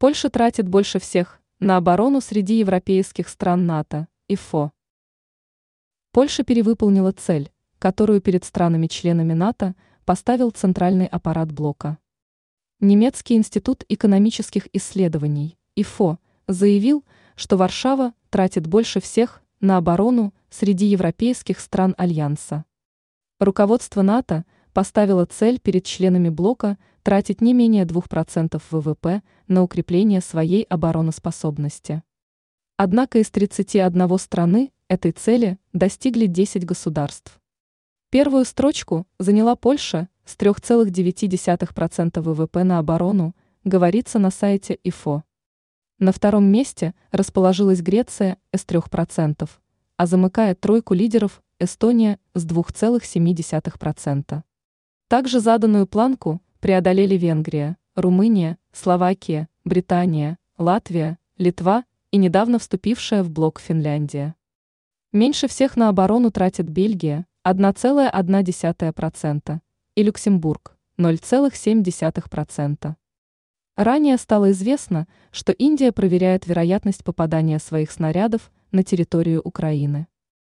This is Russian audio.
Польша тратит больше всех на оборону среди европейских стран НАТО, ИФО. Польша перевыполнила цель, которую перед странами-членами НАТО поставил центральный аппарат блока. Немецкий институт экономических исследований, ИФО, заявил, что Варшава тратит больше всех на оборону среди европейских стран Альянса. Руководство НАТО поставило цель перед членами блока тратить не менее 2% ВВП на укрепление своей обороноспособности. Однако из 31 страны этой цели достигли 10 государств. Первую строчку заняла Польша с 3,9% ВВП на оборону, говорится на сайте ИФО. На втором месте расположилась Греция с 3%, а замыкает тройку лидеров Эстония с 2,7%. Также заданную планку преодолели Венгрия, Румыния, Словакия, Британия, Латвия, Литва и недавно вступившая в блок Финляндия. Меньше всех на оборону тратит Бельгия 1,1% и Люксембург 0,7%. Ранее стало известно, что Индия проверяет вероятность попадания своих снарядов на территорию Украины.